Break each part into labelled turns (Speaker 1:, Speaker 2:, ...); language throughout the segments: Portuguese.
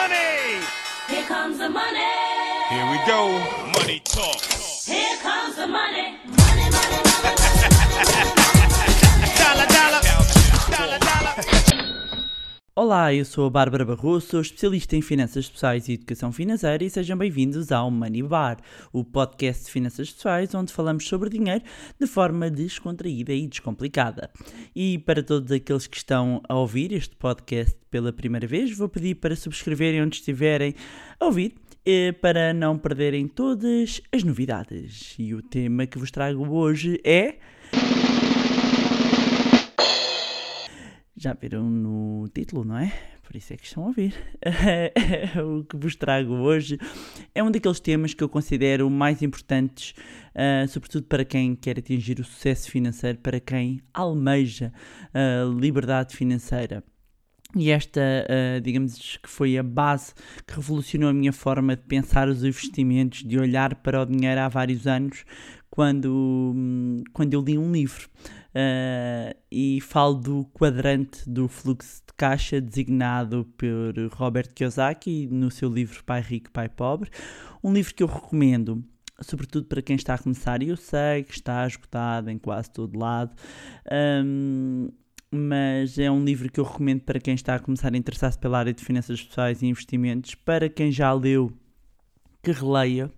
Speaker 1: money.
Speaker 2: Here comes the money.
Speaker 1: Here we go. Money talk.
Speaker 2: Here comes the money. Money, money, money.
Speaker 1: Dollar, dollar. Dollar, dollar.
Speaker 3: Olá, eu sou a Bárbara Barroso, sou especialista em finanças pessoais e educação financeira e sejam bem-vindos ao Money Bar, o podcast de finanças pessoais onde falamos sobre dinheiro de forma descontraída e descomplicada. E para todos aqueles que estão a ouvir este podcast pela primeira vez, vou pedir para subscreverem onde estiverem a ouvir eh, para não perderem todas as novidades. E o tema que vos trago hoje é. Já viram no título, não é? Por isso é que estão a ouvir. o que vos trago hoje é um daqueles temas que eu considero mais importantes, ah, sobretudo para quem quer atingir o sucesso financeiro, para quem almeja a liberdade financeira. E esta, ah, digamos que foi a base que revolucionou a minha forma de pensar os investimentos, de olhar para o dinheiro há vários anos, quando, hum, quando eu li um livro. Ah, e falo do quadrante do fluxo de caixa designado por Robert Kiyosaki no seu livro Pai Rico, Pai Pobre. Um livro que eu recomendo, sobretudo para quem está a começar, e eu sei que está esgotado em quase todo lado. hum, mas é um livro que eu recomendo para quem está a começar a interessar-se pela área de finanças pessoais e investimentos, para quem já leu, que releia,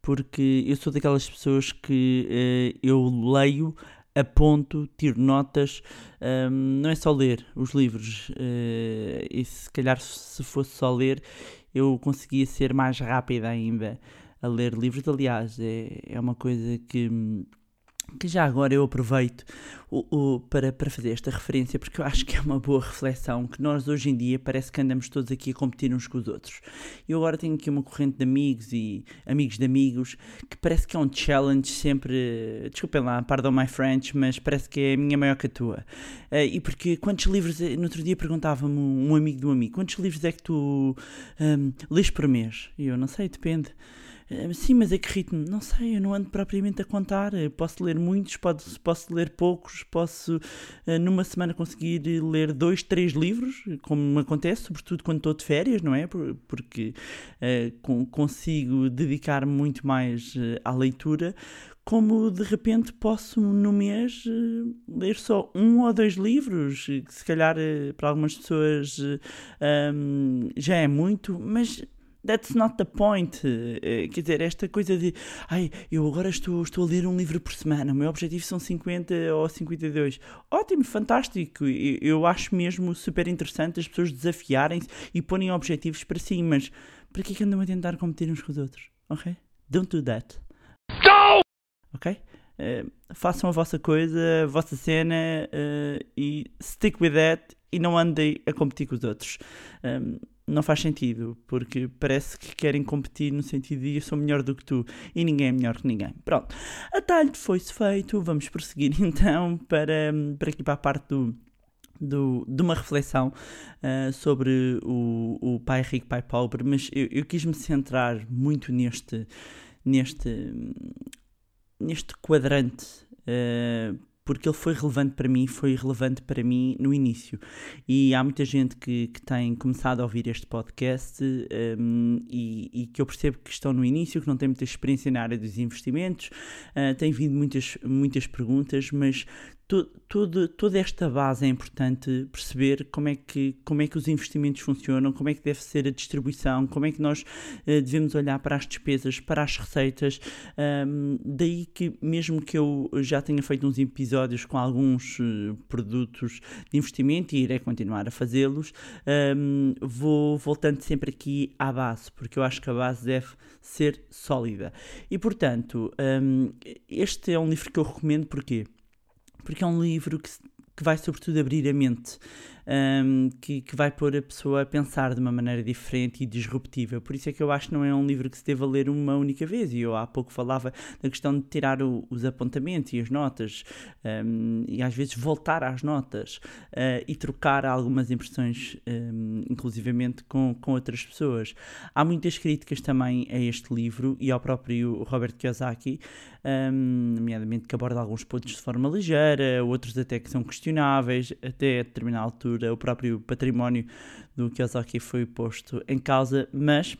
Speaker 3: porque eu sou daquelas pessoas que eh, eu leio, aponto, tiro notas, hum, não é só ler os livros, eh, e se calhar se fosse só ler, eu conseguia ser mais rápida ainda a ler livros. Aliás, é, é uma coisa que, que já agora eu aproveito o- o- para, para fazer esta referência, porque eu acho que é uma boa reflexão, que nós hoje em dia parece que andamos todos aqui a competir uns com os outros. Eu agora tenho aqui uma corrente de amigos e amigos de amigos, que parece que é um challenge sempre, desculpem lá, pardon my French, mas parece que é a minha maior que a tua. Eh, e porque quantos livros, é- no outro dia perguntava-me um amigo de um amigo, quantos livros é que tu hum, lês por mês? E eu, não sei, depende. Sim, mas a que ritmo? Não sei, eu não ando propriamente a contar. Eu Posso ler muitos, posso, posso ler poucos, posso eh, numa semana conseguir ler dois, três livros, como me acontece, sobretudo quando estou de férias, não é? Por- Porque con- consigo dedicar muito mais eh, à leitura. Como de repente posso no mês ler só um ou dois livros, que se calhar para algumas pessoas um, já é muito, mas That's not the point. Eh, Quer dizer, esta coisa de ai, eu agora estou, estou a ler um livro por semana, o meu objetivo são 50 ou 52. Ótimo, fantástico. Eu, acho mesmo super interessante as pessoas desafiarem-se e porem objetivos para si, mas para que é que andam a tentar competir uns com os outros? Ok? Don't do that. Ok? Eh, façam a vossa coisa, a vossa cena eh, e stick with that e não andem a competir com os outros. Um, não faz sentido, porque parece que querem competir no sentido de eu sou melhor do que tu e ninguém é melhor que ninguém. Pronto, atalho foi-se feito, vamos prosseguir então para, para aqui para a parte do, do- de uma reflexão ah, sobre o, o pai rico, pai pobre, mas eu, eu quis me centrar muito neste, neste, neste quadrante. ah, porque ele foi relevante para mim, foi relevante para mim no início. E há muita gente que, que tem começado a ouvir este podcast um, e, e que eu percebo que estão no início, que não têm muita experiência na área dos investimentos, uh, têm vindo muitas, muitas perguntas, mas to, todo, toda esta base é importante perceber como é, que, como é que os investimentos funcionam, como é que deve ser a distribuição, como é que nós uh, devemos olhar para as despesas, para as receitas. Um, daí que, mesmo que eu já tenha feito uns episódios com alguns uh, produtos de investimento e irei continuar a fazê-los, um, vou voltando sempre aqui à base, porque eu acho que a base deve ser sólida. E portanto, um, este é um livro que eu recomendo porque porque é um livro que, que vai sobretudo abrir a mente, um, que, que vai pôr a pessoa a pensar de uma maneira diferente e disruptiva. Por isso é que eu acho que não é um livro que se deva ler uma única vez. E eu há pouco falava da questão de tirar o- os apontamentos e as notas, um, e às vezes voltar às notas uh, e trocar algumas impressões, um, inclusivamente com, com outras pessoas. Há muitas críticas também a este livro e ao próprio Robert Kiyosaki, um, nomeadamente que aborda alguns pontos de forma ligeira, outros até que são questionáveis, até a determinada altura altura o próprio património do Kiyosaki foi posto em causa, mas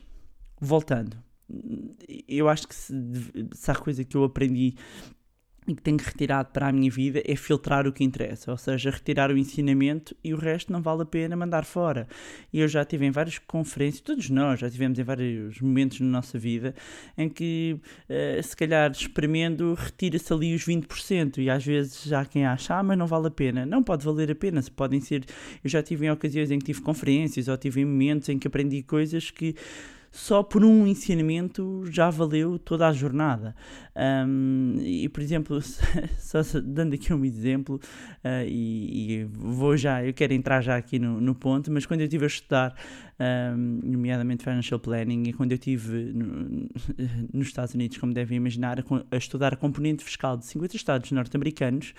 Speaker 3: voltando, eu acho que se, se há coisa que eu aprendi e que tenho retirado para a minha vida é filtrar o que interessa, ou seja, retirar o ensinamento e o resto não vale a pena mandar fora. E eu já tive em várias conferências, todos nós já tivemos em vários momentos na nossa vida em que uh, se calhar experimento retira-se ali os 20% e às vezes já quem acha, ah, mas não vale a pena. Não pode valer a pena, se podem ser. Eu já tive em ocasiões em que tive conferências ou tive em momentos em que aprendi coisas que só por um ensinamento já valeu toda a jornada. Um, e, por exemplo, só dando aqui um exemplo, uh, e, e, vou já, eu quero entrar já aqui no, no ponto, mas quando eu estive a estudar, um, nomeadamente Financial Planning, e quando eu estive no, nos Estados Unidos, como devem imaginar, a, a estudar a componente fiscal de 50 estados norte-americanos,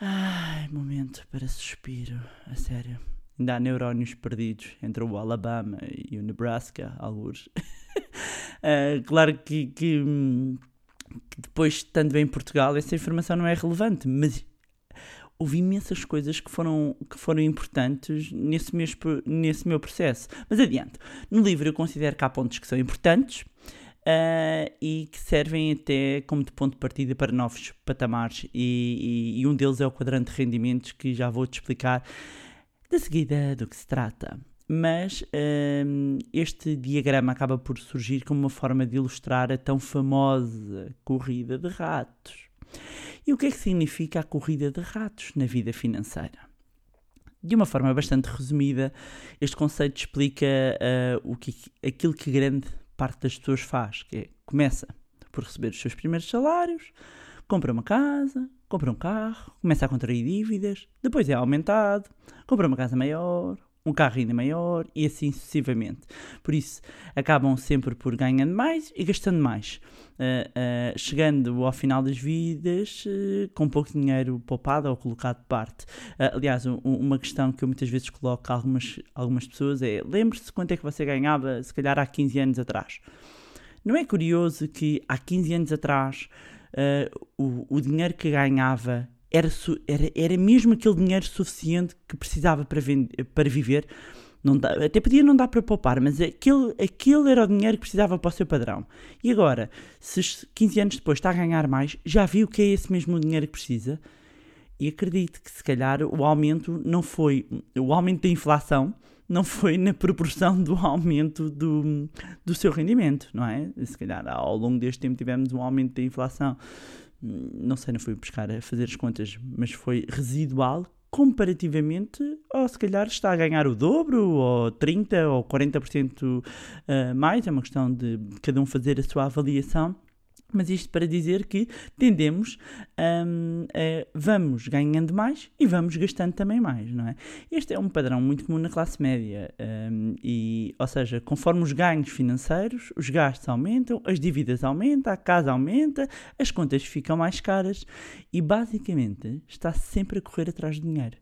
Speaker 3: ai, momento para suspiro, a sério ainda há neurónios perdidos entre o Alabama e o Nebraska, alguns. uh, claro que, que, que, depois, estando em Portugal, essa informação não é relevante, mas houve imensas coisas que foram, que foram importantes nesse, meu, nesse meu processo. Mas adiante, no livro eu considero que há pontos que são importantes. Uh, e que servem até como de ponto de partida para novos patamares, e, e, e um deles é o quadrante de rendimentos, que já vou te explicar de seguida do que se trata. Mas um, este diagrama acaba por surgir como uma forma de ilustrar a tão famosa corrida de ratos. E o que é que significa a corrida de ratos na vida financeira? De uma forma bastante resumida, este conceito explica uh, o que, aquilo que grande parte das pessoas faz, que é, começa por receber os seus primeiros salários, compra uma casa, compra um carro, começa a contrair dívidas, depois é aumentado, compra uma casa maior, um carro ainda maior e assim sucessivamente. Por isso, acabam sempre por ganhando mais e gastando mais, uh, uh, chegando ao final das vidas uh, com pouco dinheiro poupado ou colocado de parte. aliás, um, uma questão que eu muitas vezes coloco a algumas, algumas pessoas é: lembre-se quanto é que você ganhava, se calhar, há 15 anos atrás. Não é curioso que há 15 anos atrás uh, o, o dinheiro que ganhava era, era, era mesmo aquele dinheiro suficiente que precisava para, para viver. Não dá, até podia não dar para poupar, mas aquele, aquele era o dinheiro que precisava para o seu padrão. E agora, se 15 anos depois está a ganhar mais, já viu que é esse mesmo dinheiro que precisa? E acredito que se calhar o aumento não foi o aumento da inflação, não foi na proporção do aumento do, do seu rendimento, não é? Se calhar ao longo deste tempo tivemos um aumento da inflação, não sei, não fui buscar a fazer as contas, mas foi residual comparativamente, ou se calhar está a ganhar o dobro, ou 30% ou 40% eh, mais, é uma questão de cada um fazer a sua avaliação mas isto para dizer que tendemos, um, a, vamos ganhando mais e vamos gastando também mais, não é? Este é um padrão muito comum na classe média, um, e, ou seja, conforme os ganhos financeiros, os gastos aumentam, as dívidas aumentam, a casa aumenta, as contas ficam mais caras e basicamente está sempre a correr atrás do dinheiro.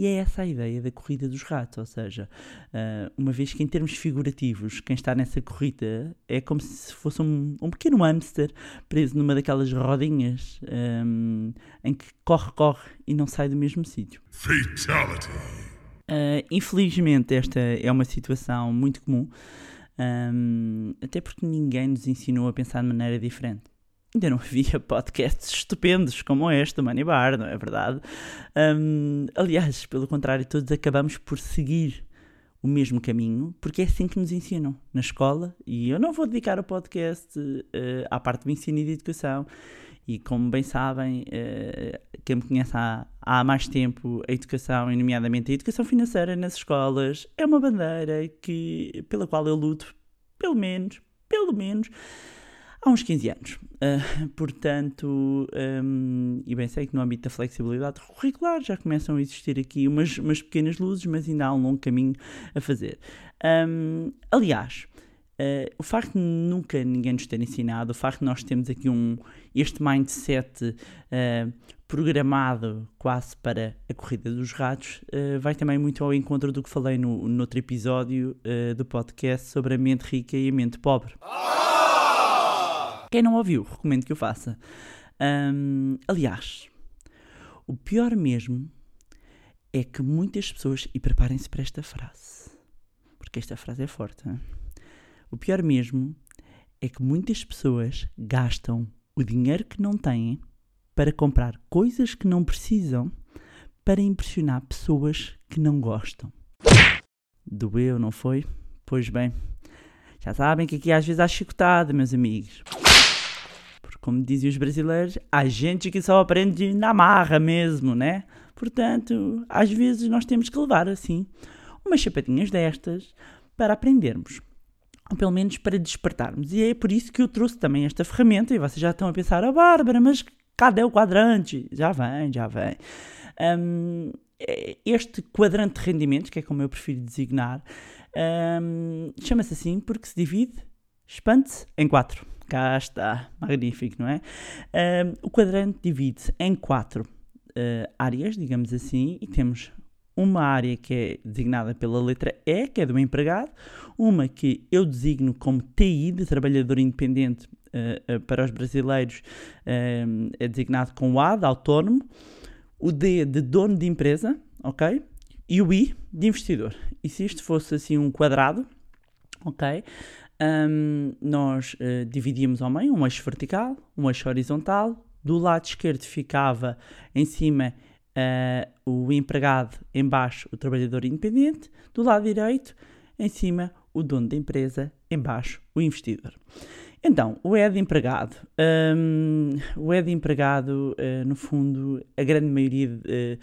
Speaker 3: E é essa a ideia da corrida dos ratos, ou seja, uh, uma vez que em termos figurativos, quem está nessa corrida é como se fosse um, um pequeno hamster preso numa daquelas rodinhas um, em que corre, corre e não sai do mesmo sítio. Fatality. Uh, infelizmente, esta é uma situação muito comum, um, até porque ninguém nos ensinou a pensar de maneira diferente ainda não havia podcasts estupendos como este do Money Bar, não é verdade? Um, aliás, pelo contrário, todos acabamos por seguir o mesmo caminho, porque é assim que nos ensinam na escola. E eu não vou dedicar o podcast uh, à parte do ensino e de educação. E como bem sabem, uh, quem me conhece há, há mais tempo, a educação, e nomeadamente a educação financeira nas escolas, é uma bandeira que, pela qual eu luto, pelo menos, pelo menos, há uns 15 anos. Uh, portanto, um, e bem sei que no âmbito da flexibilidade curricular já começam a existir aqui umas, umas pequenas luzes, mas ainda há um longo caminho a fazer. Um, aliás, Uh, o facto de nunca ninguém nos ter ensinado, o facto de nós termos aqui um, este mindset uh, programado quase para a corrida dos ratos, uh, vai também muito ao encontro do que falei no, no outro episódio do podcast sobre a mente rica e a mente pobre. Quem não ouviu, recomendo que o faça. Um, aliás, o pior mesmo é que muitas pessoas, e preparem-se para esta frase, porque esta frase é forte. hein? O pior mesmo é que muitas pessoas gastam o dinheiro que não têm para comprar coisas que não precisam para impressionar pessoas que não gostam. Doeu, não foi? Pois bem, já sabem que aqui às vezes há chicotada, meus amigos. Como dizem os brasileiros, há gente que só aprende na marra mesmo, né? Portanto, às vezes nós temos que levar assim umas chapadinhas destas para aprendermos. Ou pelo menos para despertarmos. E é por isso que eu trouxe também esta ferramenta. E vocês já estão a pensar, ah, Bárbara, mas cadê o quadrante? Já vem, já vem. Hum, este quadrante de rendimentos, que é como eu prefiro designar, hum, chama-se assim porque se divide, expande-se em quatro. Cá está, magnífico, não é? O quadrante divide-se em quatro uh, áreas, digamos assim, e temos uma área que é designada pela letra E, que é do empregado, uma que eu designo como TI, de trabalhador independente uh, uh, para os brasileiros, uh, é designado com o A, de autónomo, o D, de dono de empresa, ok? E o I, de investidor. E se isto fosse assim um quadrado, ok? Um, nós dividíamos ao meio um eixo vertical, um eixo horizontal, do lado esquerdo ficava em cima uh, o empregado, em baixo o trabalhador independente, do lado direito, em cima o dono da empresa, em baixo o investidor. Então, o E de empregado. Um, o E de empregado, uh, no fundo, a grande maioria de, uh,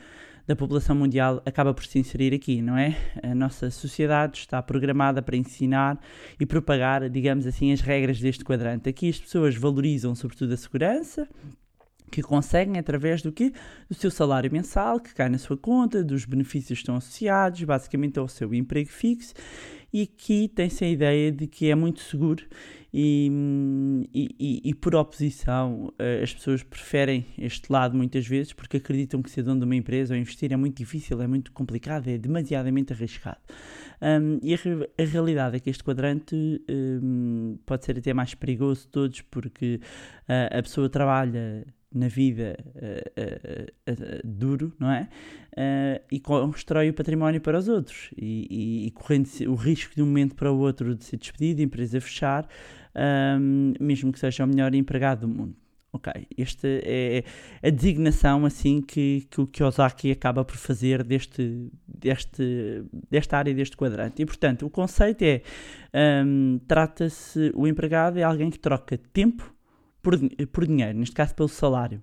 Speaker 3: da população mundial acaba por se inserir aqui, não é? A nossa sociedade está programada para ensinar e propagar, digamos assim, as regras deste quadrante. Aqui as pessoas valorizam sobretudo a segurança, que conseguem através do que do seu salário mensal que cai na sua conta, dos benefícios que estão associados, basicamente ao seu emprego fixo, e aqui tem-se a ideia de que é muito seguro e, e, e, por oposição eh, as pessoas preferem este lado muitas vezes porque acreditam que ser dono de uma empresa ou investir é muito difícil, é muito complicado, é demasiadamente arriscado. Um, e a, a, realidade é que este quadrante um, pode ser até mais perigoso de todos porque uh, a pessoa trabalha na vida uh, uh, uh, duro, não é? e constrói o património para os outros. E, e, e, correndo o risco de um momento para o outro de ser despedido, a empresa fechar, um, mesmo que seja o melhor empregado do mundo. Ok, esta é a designação assim que, que o Kiyosaki acaba por fazer deste, deste, desta área, deste quadrante. E portanto, o conceito é: um, trata-se, o empregado é alguém que troca tempo por, por dinheiro, neste caso pelo salário.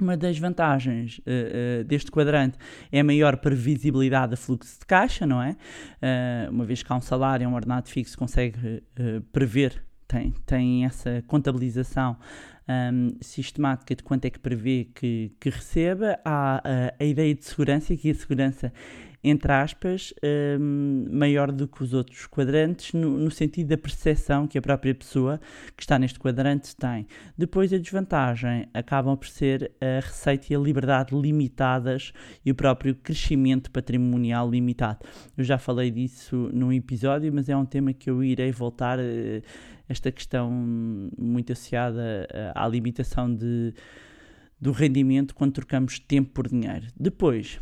Speaker 3: Uma das vantagens uh, uh, deste quadrante é a maior previsibilidade do fluxo de caixa, não é? Uh, uma vez que há um salário, um ordenado fixo, consegue prever, tem, tem essa contabilização um, sistemática de quanto é que prevê que, que receba. Há a, a ideia de segurança, que a segurança entre aspas, um, maior do que os outros quadrantes, no, no, sentido da percepção que a própria pessoa que está neste quadrante tem. Depois, a desvantagem acabam por ser a receita e a liberdade limitadas e o próprio crescimento patrimonial limitado. Eu já falei disso num episódio, mas é um tema que eu irei voltar. Uh, esta questão muito associada à limitação de, do rendimento quando trocamos tempo por dinheiro. Depois,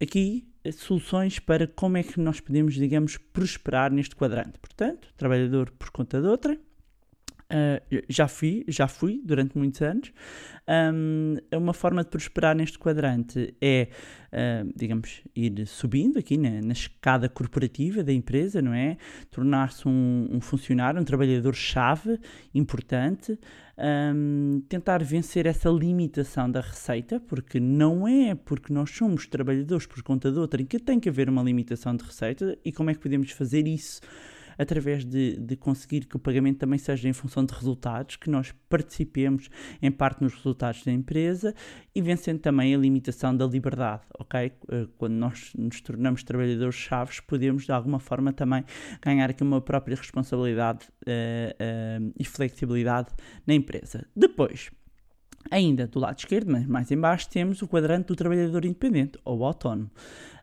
Speaker 3: aqui soluções para como é que nós podemos, digamos, prosperar neste quadrante. Portanto, trabalhador por conta de outra. Uh, já fui, já fui durante muitos anos. Um, uma forma de prosperar neste quadrante é, uh, digamos, ir subindo aqui na, na, escada corporativa da empresa, não é? Tornar-se um, um, funcionário, um trabalhador-chave importante, um, tentar vencer essa limitação da receita, porque não é porque nós somos trabalhadores por conta de outra que tem que haver uma limitação de receita e como é que podemos fazer isso? Através de, de conseguir que o pagamento também seja em função de resultados, que nós participemos em parte nos resultados da empresa e vencendo também a limitação da liberdade, ok? Eh, quando nós nos tornamos trabalhadores chaves, podemos de alguma forma também ganhar aqui uma própria responsabilidade uh, uh, e flexibilidade na empresa. Depois, Ainda do lado esquerdo, mas mais embaixo, temos o quadrante do trabalhador independente ou autónomo.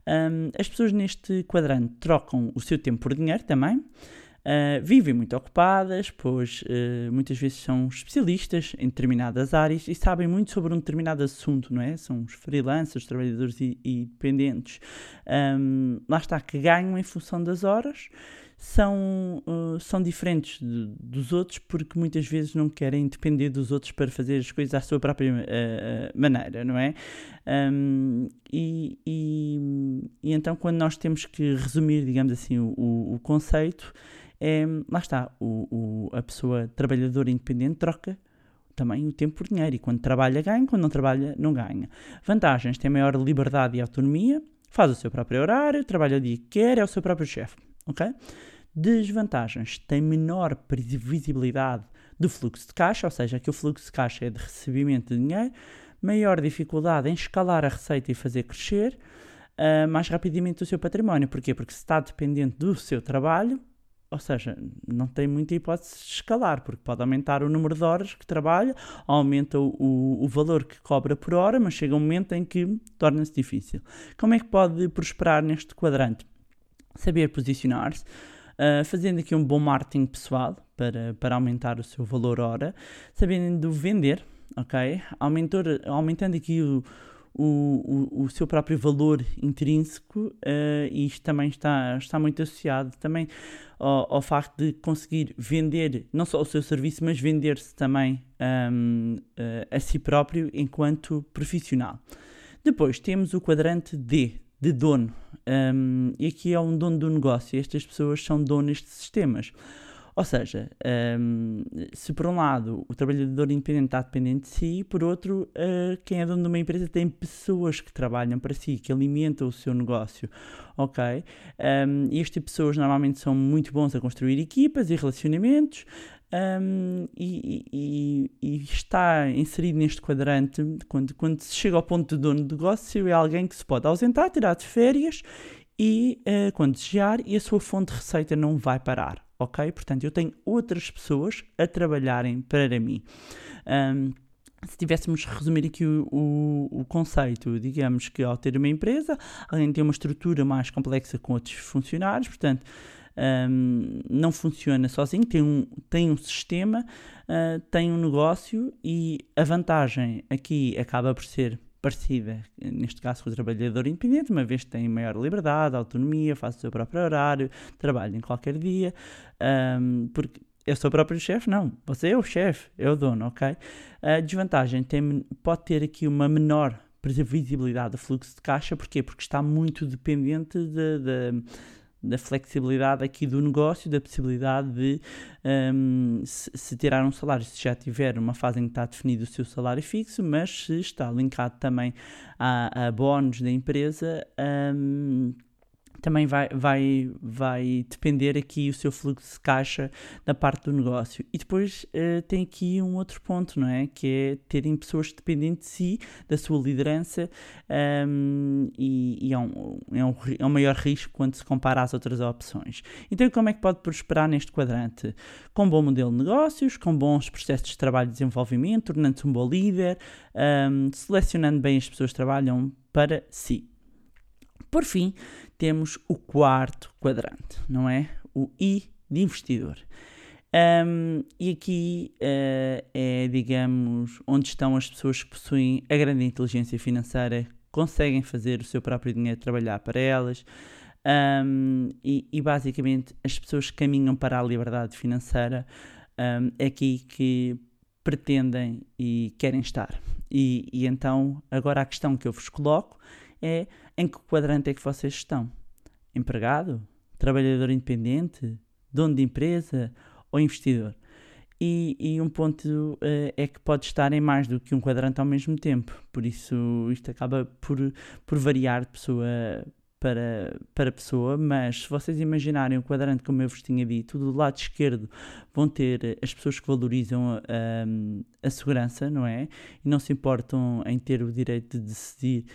Speaker 3: Um, as pessoas neste quadrante trocam o seu tempo por dinheiro também. Uh, vivem muito ocupadas, pois uh, muitas vezes são especialistas em determinadas áreas e sabem muito sobre um determinado assunto, não é? São os freelancers, os trabalhadores e, e dependentes. Um, lá está, que ganham em função das horas são, uh, são diferentes de, dos outros porque muitas vezes não querem depender dos outros para fazer as coisas à sua própria uh, maneira, não é? Um, e, e, e, então, quando nós temos que resumir, digamos assim, o, o, conceito, é, lá está, o, a pessoa trabalhadora independente troca também o tempo por dinheiro. E quando trabalha, ganha, quando não trabalha, não ganha. Vantagens: tem maior liberdade e autonomia, faz o seu próprio horário, trabalha o dia que quer, é o seu próprio chefe ok? Desvantagens, tem menor previsibilidade do fluxo de caixa, ou seja, que o fluxo de caixa é de recebimento de dinheiro, maior dificuldade em escalar a receita e fazer crescer uh, mais rapidamente o seu património. Porquê? Porque se está dependente do seu trabalho, ou seja, não tem muita hipótese de escalar, porque pode aumentar o número de horas que trabalha, aumenta o, o, o valor que cobra por hora, mas chega um momento em que torna-se difícil. Como é que pode prosperar neste quadrante? Saber posicionar-se, uh, fazendo aqui um bom marketing pessoal para, para aumentar o seu valor hora, sabendo vender, ok? Aumentor, aumentando aqui o, o, o, o, seu próprio valor intrínseco uh, e isto também está, está muito associado também ao, ao, facto de conseguir vender não só o seu serviço, mas vender-se também um, uh, ah, a si próprio enquanto profissional. Depois temos o quadrante D, de dono. Um, e aqui é um dono do negócio. E estas pessoas são donas de sistemas. Ou seja, um, se por um lado o trabalhador independente está dependente de si, por outro, uh, quem é dono de uma empresa tem pessoas que trabalham para si, que alimentam o seu negócio. Ok? Um, e de pessoas normalmente são muito bons a construir equipas e relacionamentos. Um, e, e, e, está inserido neste quadrante quando, quando se chega ao ponto de dono de negócio é alguém que se pode ausentar, tirar de férias e uh, quando desejar e a sua fonte de receita não vai parar, ok? Portanto, eu tenho outras pessoas a trabalharem para mim. Um, se tivéssemos resumir aqui o, o, o, conceito, digamos que ao ter uma empresa, alguém tem uma estrutura mais complexa com outros funcionários, portanto, um, não funciona sozinho, tem um, tem um sistema, uh, tem um negócio e a vantagem aqui acaba por ser parecida, neste caso com o trabalhador independente, uma vez que tem maior liberdade, autonomia, faz o seu próprio horário, trabalha em qualquer dia, um, porque eu sou o próprio chefe? Não, você é o chefe, é o dono, ok? A desvantagem tem, pode ter aqui uma menor previsibilidade do fluxo de caixa, porquê? Porque está muito dependente de, de da flexibilidade aqui do negócio, da possibilidade de um, se, se, tirar um salário, se já tiver uma fase em que está definido o seu salário fixo, mas se está linkado também a, a bónus da empresa, um, também vai, vai, vai depender aqui o seu fluxo de caixa da parte do negócio. E depois uh, tem aqui um outro ponto, não é? Que é terem pessoas dependentes de si, da sua liderança, um, e, e é, um, é, um, é um maior risco quando se compara às outras opções. Então, como é que pode prosperar neste quadrante? Com bom modelo de negócios, com bons processos de trabalho e desenvolvimento, tornando-se um bom líder, um, selecionando bem as pessoas que trabalham para si. Por fim, temos o quarto quadrante, não é? O I de investidor. Um, e aqui uh, é, digamos, onde estão as pessoas que possuem a grande inteligência financeira, conseguem fazer o seu próprio dinheiro trabalhar para elas. Um, e, e, basicamente as pessoas que caminham para a liberdade financeira um, é aqui que pretendem e querem estar. E, e então, agora a questão que eu vos coloco é em que quadrante é que vocês estão? Empregado? Trabalhador independente? Dono de empresa? Ou investidor? E, e um ponto uh, é que pode estar em mais do que um quadrante ao mesmo tempo. Por isso, isto acaba por, por variar de pessoa para, para pessoa, mas se vocês imaginarem o quadrante, como eu vos tinha dito, do lado esquerdo vão ter as pessoas que valorizam a, a, a segurança, não é? E não se importam em ter o direito de decidir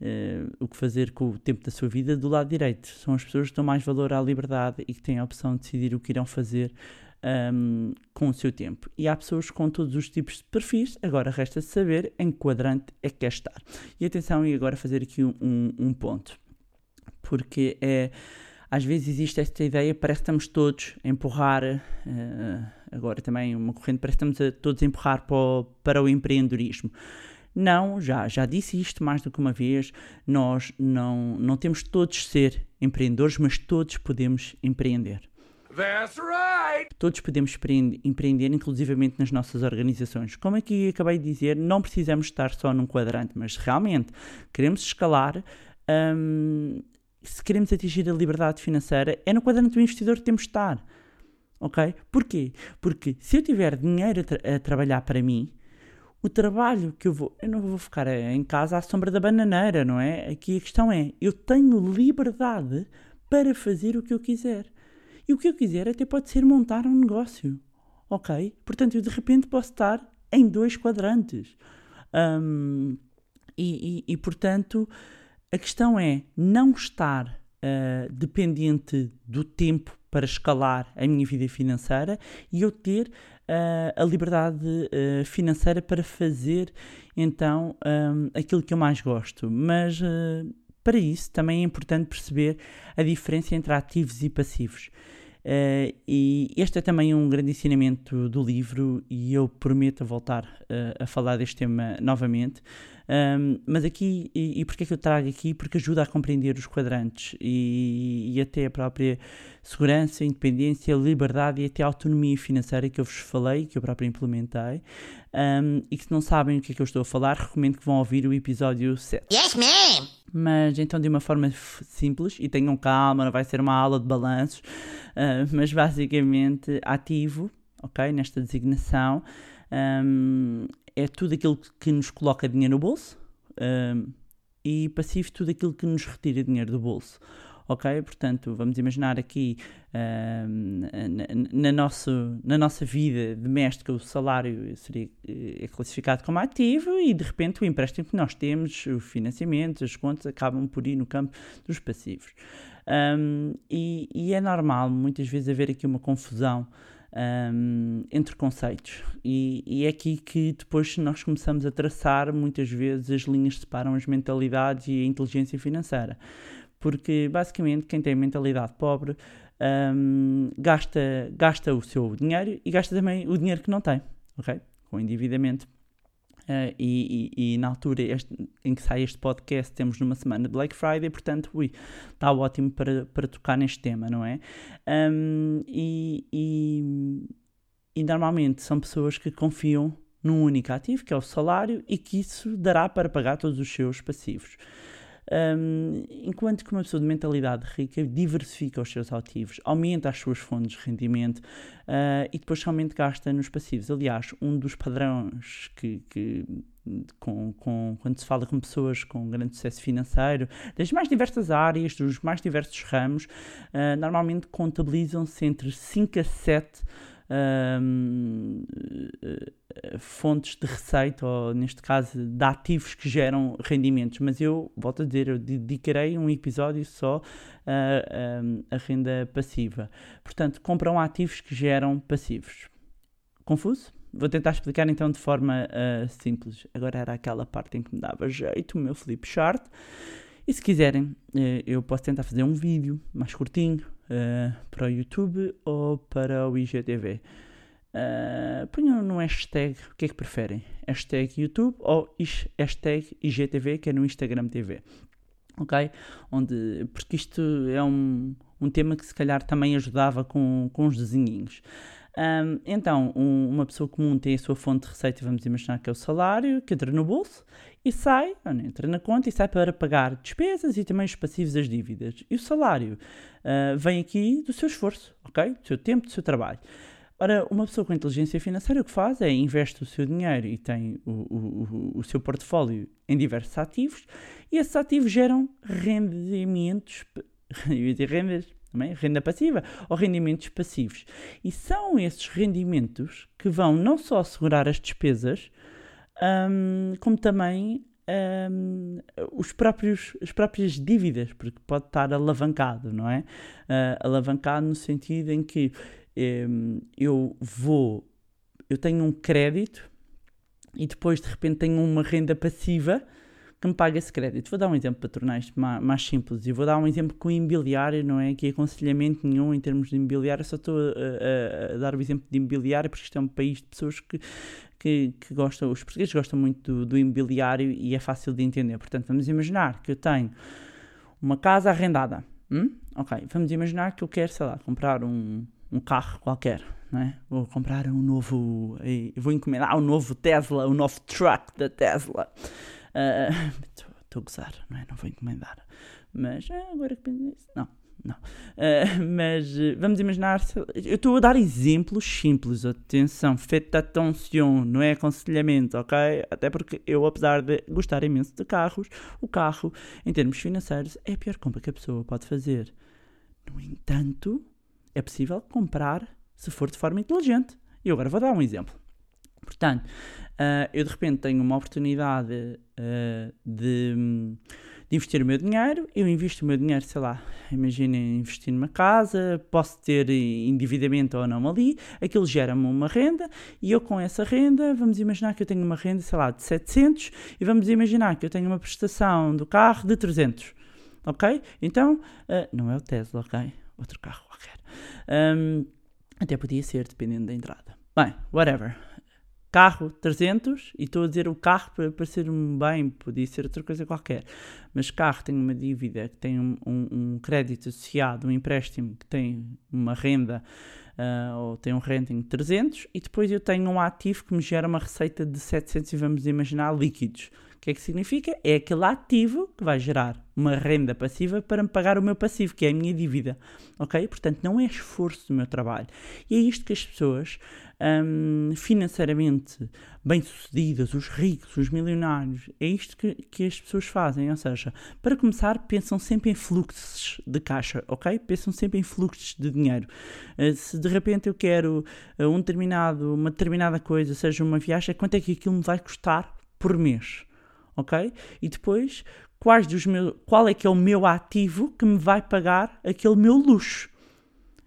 Speaker 3: uh, o que fazer com o tempo da sua vida do lado direito. São as pessoas que dão mais valor à liberdade e que têm a opção de decidir o que irão fazer um, com o seu tempo. E há pessoas com todos os tipos de perfis, agora resta saber em que quadrante é que quer estar. E atenção, e agora fazer aqui um, um ponto, porque é. às vezes existe esta ideia, parece que estamos todos a empurrar, uh, agora também uma corrente, parece que estamos a, todos a empurrar para o, para o empreendedorismo. Não, já, já disse isto mais do que uma vez, nós não, não temos todos ser empreendedores, mas todos podemos empreender.
Speaker 1: That's right.
Speaker 3: Todos podemos empreender, inclusivamente nas nossas organizações. Como aqui acabei de dizer, não precisamos estar só num quadrante, mas realmente queremos escalar. Hum, se queremos atingir a liberdade financeira, é no quadrante do investidor que temos de estar. Ok? Porquê? Porque se eu tiver dinheiro a, tra a trabalhar para mim, o trabalho que eu vou. Eu não vou ficar em casa à sombra da bananeira, não é? Aqui a questão é: eu tenho liberdade para fazer o que eu quiser. E o que eu quiser até pode ser montar um negócio. Ok? Portanto, eu de repente posso estar em dois quadrantes. Um, e, e, e, portanto, a questão é não estar uh, dependente do tempo para escalar a minha vida financeira e eu ter a liberdade uh, financeira para fazer então um, aquilo que eu mais gosto. Mas para isso também é importante perceber a diferença entre ativos e passivos. Uh, e este é também um grande ensinamento do livro e eu prometo voltar uh, a falar deste tema novamente. Um, mas aqui, e, e porquê é que eu trago aqui? Porque ajuda a compreender os quadrantes e, e até a própria segurança, independência, liberdade e até a autonomia financeira que eu vos falei, que eu próprio implementei. Um, e que se não sabem o que é que eu estou a falar, recomendo que vão ouvir o episódio 7.
Speaker 2: Yes, ma'am!
Speaker 3: Mas então de uma forma simples, e tenham calma, não vai ser uma aula de balanços, uh, mas basicamente ativo, ok? Nesta designação, um, é tudo aquilo que nos coloca dinheiro no bolso um, e passivo tudo aquilo que nos retira dinheiro do bolso. Ok? Portanto, vamos imaginar aqui um, na, na, nosso, na nossa vida doméstica o salário seria é classificado como ativo e de repente o empréstimo que nós temos, o financiamento, as contas acabam por ir no campo dos passivos. Um, e, e é normal muitas vezes haver aqui uma confusão um, entre conceitos. E, e, é aqui que depois nós começamos a traçar, muitas vezes as linhas separam as mentalidades e a inteligência financeira. Porque basicamente quem tem mentalidade pobre um, gasta, gasta o seu dinheiro e gasta também o dinheiro que não tem, ok? Com endividamento. Uh, e, e, e, na altura este, em que sai este podcast temos numa semana Black Friday, portanto, ui, está ótimo para, para tocar neste tema, não é? Um, e, e, normalmente são pessoas que confiam num único ativo, que é o salário, e que isso dará para pagar todos os seus passivos. Um, enquanto que uma pessoa de mentalidade rica diversifica os seus ativos, aumenta as suas fontes de rendimento uh, e depois somente gasta nos passivos. Aliás, um dos padrões que, que com, com, quando se fala com pessoas com grande sucesso financeiro, das mais diversas áreas, dos mais diversos ramos, uh, normalmente contabilizam-se entre 5 a 7 um, fontes de receita, ou neste caso de ativos que geram rendimentos. Mas eu, volto a dizer, eu dedicarei um episódio só a, a, a renda passiva. Portanto, compram ativos que geram passivos. Confuso? Vou tentar explicar então de forma uh, simples. Agora era aquela parte em que me dava jeito, o meu flip chart. E se quiserem, uh, eu posso tentar fazer um vídeo mais curtinho, uh, para o YouTube ou para o IGTV. Uh, ponham no hashtag o que é que preferem, hashtag YouTube ou hashtag IGTV, que é no Instagram TV. Ok? Onde, porque isto é um, um tema que se calhar também ajudava com, com os desenhinhos. Um, então, um, uma pessoa comum tem a sua fonte de receita, vamos imaginar que é o salário, que entra no bolso e sai, entra na conta e sai para pagar despesas e também os passivos das dívidas. E o salário uh, vem aqui do seu esforço, ok? Do seu tempo, do seu trabalho. Ora, uma pessoa com inteligência financeira o que faz é investe o seu dinheiro e tem o, o, o, seu portfólio em diversos ativos e esses ativos geram rendimentos, rendas, renda passiva ou rendimentos passivos. E são esses rendimentos que vão não só assegurar as despesas, um, como também um, os próprios, as próprias dívidas, porque pode estar alavancado, não é? Uh, alavancado no sentido em que um, eu vou, eu tenho um crédito e depois de repente tenho uma renda passiva que me pague esse crédito. Vou dar um exemplo para tornar isto mais, simples e vou dar um exemplo com imobiliário, não é que aconselhamento nenhum em termos de imobiliário, só estou a, a- a dar o exemplo de imobiliário porque isto é um país de pessoas que, que, que gostam, os portugueses gostam muito do, do imobiliário e é fácil de entender. Portanto, vamos imaginar que eu tenho uma casa arrendada. hum? Ok, vamos imaginar que eu quero, sei lá, comprar um, um carro qualquer. É? Vou comprar um novo. eh, Vou encomendar um novo Tesla, um novo truck da Tesla. Estou a gozar, não é? Não vou encomendar. Mas ah, agora que penso nisso. Não, não. Ah, mas vamos imaginar. Eu estou a dar exemplos simples. Atenção, faites attention, não é aconselhamento, ok? Até porque eu, apesar de gostar imenso de carros, o carro, em termos financeiros, é a pior compra que a pessoa pode fazer. No entanto, é possível comprar se for de forma inteligente. E agora vou dar um exemplo. Portanto, ah, eu de repente tenho uma oportunidade ah, de, de investir o meu dinheiro, eu invisto o meu dinheiro, sei lá, imaginem investir numa casa, posso ter endividamento ou não ali, aquilo gera-me uma renda e eu com essa renda, vamos imaginar que eu tenho uma renda, sei lá, de 700 e vamos imaginar que eu tenho uma prestação do carro de 300, ok? Então, ah, não é o Tesla, ok? Outro carro qualquer. Hum, até podia ser, dependendo da entrada. Bem, whatever. Carro 300, e estou a dizer o carro para parecer um bem, podia ser outra coisa qualquer. Mas carro tem uma dívida que tem um, um- um crédito associado, um empréstimo que tem uma renda, ah, ou tem um renting de 300, e depois eu tenho um ativo que me gera uma receita de 700 e vamos imaginar líquidos. O que é que significa? É aquele ativo que vai gerar uma renda passiva para me pagar o meu passivo, que é a minha dívida. Ok? Portanto, não é esforço do meu trabalho. E é isto que as pessoas hum, financeiramente bem-sucedidas, os ricos, os milionários, é isto que, que as pessoas fazem. Ou seja, para começar, pensam sempre em fluxos de caixa, ok? Pensam sempre em fluxos de dinheiro. Uh, se de repente eu quero uh, um determinado, uma determinada coisa, seja uma viagem, quanto é que aquilo me vai custar por mês? Ok? E depois, quais dos meus, qual é que é o meu ativo que me vai pagar aquele meu luxo?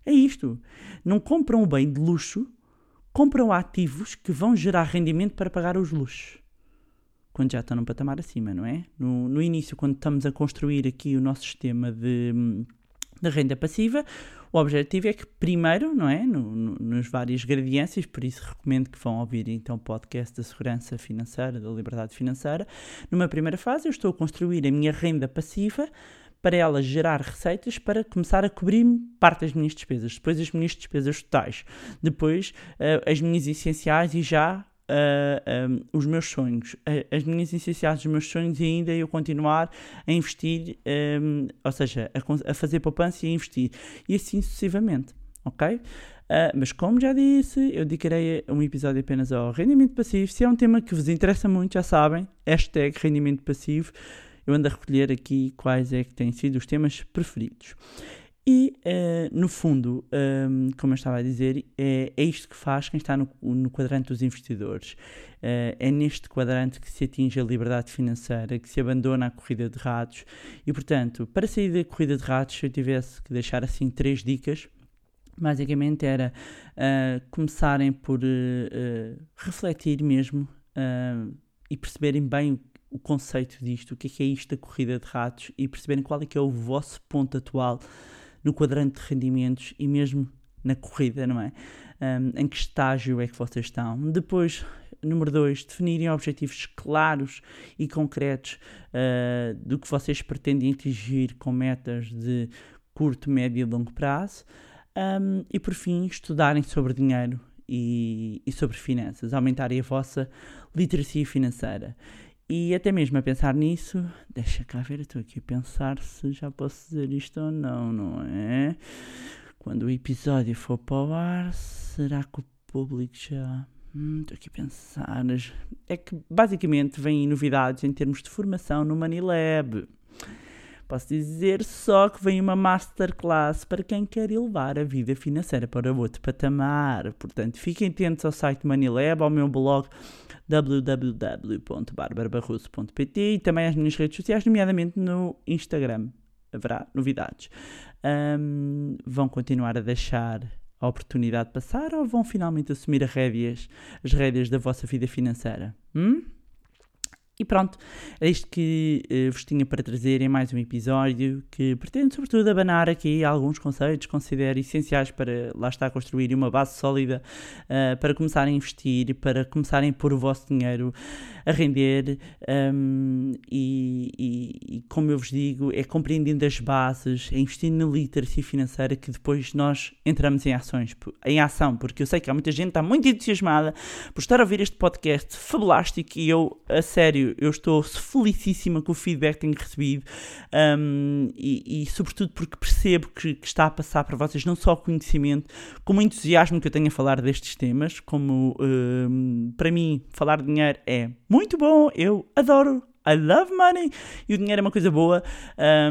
Speaker 3: É isto. Não compram um bem de luxo, compram ativos que vão gerar rendimento para pagar os luxos. Quando já estão num patamar acima, não é? No, no início, quando estamos a construir aqui o nosso sistema de, de renda passiva, o objetivo é que primeiro, não é? No, no, nos várias gradiências, por isso recomendo que vão ouvir então o podcast da segurança financeira, da liberdade financeira. Numa primeira fase, eu estou a construir a minha renda passiva para ela gerar receitas para começar a cobrir parte das minhas despesas, depois as minhas despesas totais, depois eh, as minhas essenciais e já eh, um, os meus sonhos, eh, as minhas essenciais dos meus sonhos e ainda eu continuar a investir, um, ou seja, a, a fazer poupança e a investir, e assim sucessivamente, ok? Ah, mas como já disse, eu dedicarei um episódio apenas ao rendimento passivo. Se é um tema que vos interessa muito, já sabem, hashtag rendimento passivo. Eu ando a recolher aqui quais é que têm sido os temas preferidos. E, eh, no fundo, ehm, como eu estava a dizer, é, é isto que faz quem está no, no quadrante dos investidores. Eh, é neste quadrante que se atinge a liberdade financeira, que se abandona a corrida de ratos. E, portanto, para sair da corrida de ratos, se eu tivesse que deixar assim três dicas, basicamente era ah, começarem por refletir mesmo e perceberem bem o, conceito disto, o que é que é isto da corrida de ratos e perceberem qual é que é o vosso ponto atual no quadrante de rendimentos e mesmo na corrida, não é? Ahm, em que estágio é que vocês estão? Depois, número dois, definirem objetivos claros e concretos ah, do que vocês pretendem atingir com metas de curto, médio e longo prazo. Um, e por fim, estudarem sobre dinheiro e, e sobre finanças, aumentarem a vossa literacia financeira. E até mesmo a pensar nisso, deixa cá ver, estou aqui a pensar se já posso dizer isto ou não, não é? Quando o episódio for para o ar, será que o público já. Hum, Estou aqui a pensar. É que basicamente vêm novidades em termos de formação no Manilab. Posso dizer só que vem uma masterclass para quem quer elevar a vida financeira para outro patamar. Portanto, fiquem atentos ao site Manilab, ao meu blog www.barbarabarroso.pt e também às minhas redes sociais, nomeadamente no Instagram. Haverá novidades. Ahm, vão continuar a deixar a oportunidade passar ou vão finalmente assumir as rédeas, as rédeas da vossa vida financeira? Hum? E pronto, é isto que uh, vos tinha para trazer em mais um episódio que pretende, sobretudo, abanar aqui alguns conceitos que considero essenciais para lá estar a construir uma base sólida uh, para começarem a investir, para começarem a pôr o vosso dinheiro a render. Um, e, e, e, como eu vos digo, é compreendendo as bases, é investindo na literacia financeira que depois nós entramos em ações, em ação, porque eu sei que há muita gente que está muito entusiasmada por estar a ouvir este podcast fabulástico e eu, a sério, eu estou felicíssima com o feedback que tenho recebido um, e, e, sobretudo, porque percebo que, que, está a passar para vocês não só conhecimento, como o entusiasmo que eu tenho a falar destes temas. Como um, para mim, falar de dinheiro é muito bom, eu adoro I love money e o dinheiro é uma coisa boa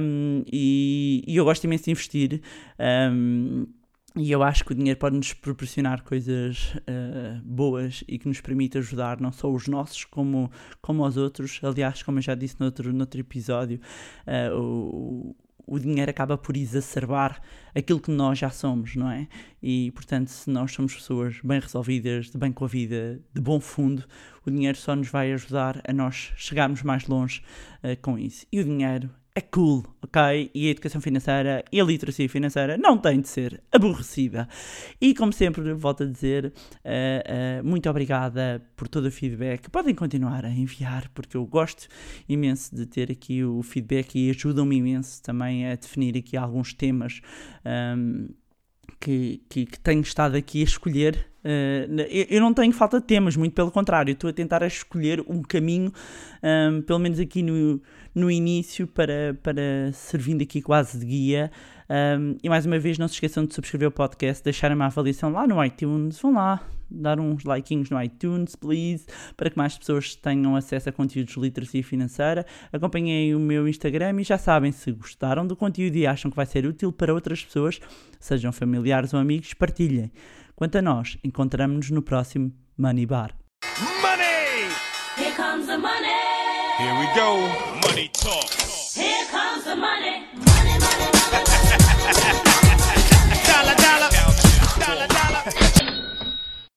Speaker 3: um, e, e, eu gosto imenso de investir. Um, e eu acho que o dinheiro pode nos proporcionar coisas uh, boas e que nos permite ajudar não só os nossos como, como os outros. Aliás, como eu já disse noutro, noutro episódio, uh, o, o dinheiro acaba por exacerbar aquilo que nós já somos, não é? E portanto, se nós somos pessoas bem resolvidas, de bem com a vida, de bom fundo, o dinheiro só nos vai ajudar a nós chegarmos mais longe uh, com isso. E o dinheiro é cool, ok? E a educação financeira e a literacia financeira não têm de ser aborrecida. E como sempre, volto a dizer, uh, uh, muito obrigada por todo o feedback. Podem continuar a enviar, porque eu gosto imenso de ter aqui o feedback e ajudam-me imenso também a definir aqui alguns temas. Um, que, que, que, tenho estado aqui a escolher. Uh, eu, não tenho falta de temas, muito pelo contrário, estou a tentar a escolher um caminho, um, pelo menos aqui no, no início, para, para servindo aqui quase de guia. Um, e mais uma vez, não se esqueçam de subscrever o podcast, deixarem uma avaliação lá no iTunes, vão lá, dar uns likeinhos no iTunes, please, para que mais pessoas tenham acesso a conteúdos de literacia financeira. Acompanhem o meu Instagram e já sabem, se gostaram do conteúdo e acham que vai ser útil para outras pessoas, sejam familiares ou amigos, partilhem. Quanto a nós, encontramos-nos no próximo Money Bar.
Speaker 1: Here we go! Money talk!
Speaker 2: Here comes the money! Money, money, money, money!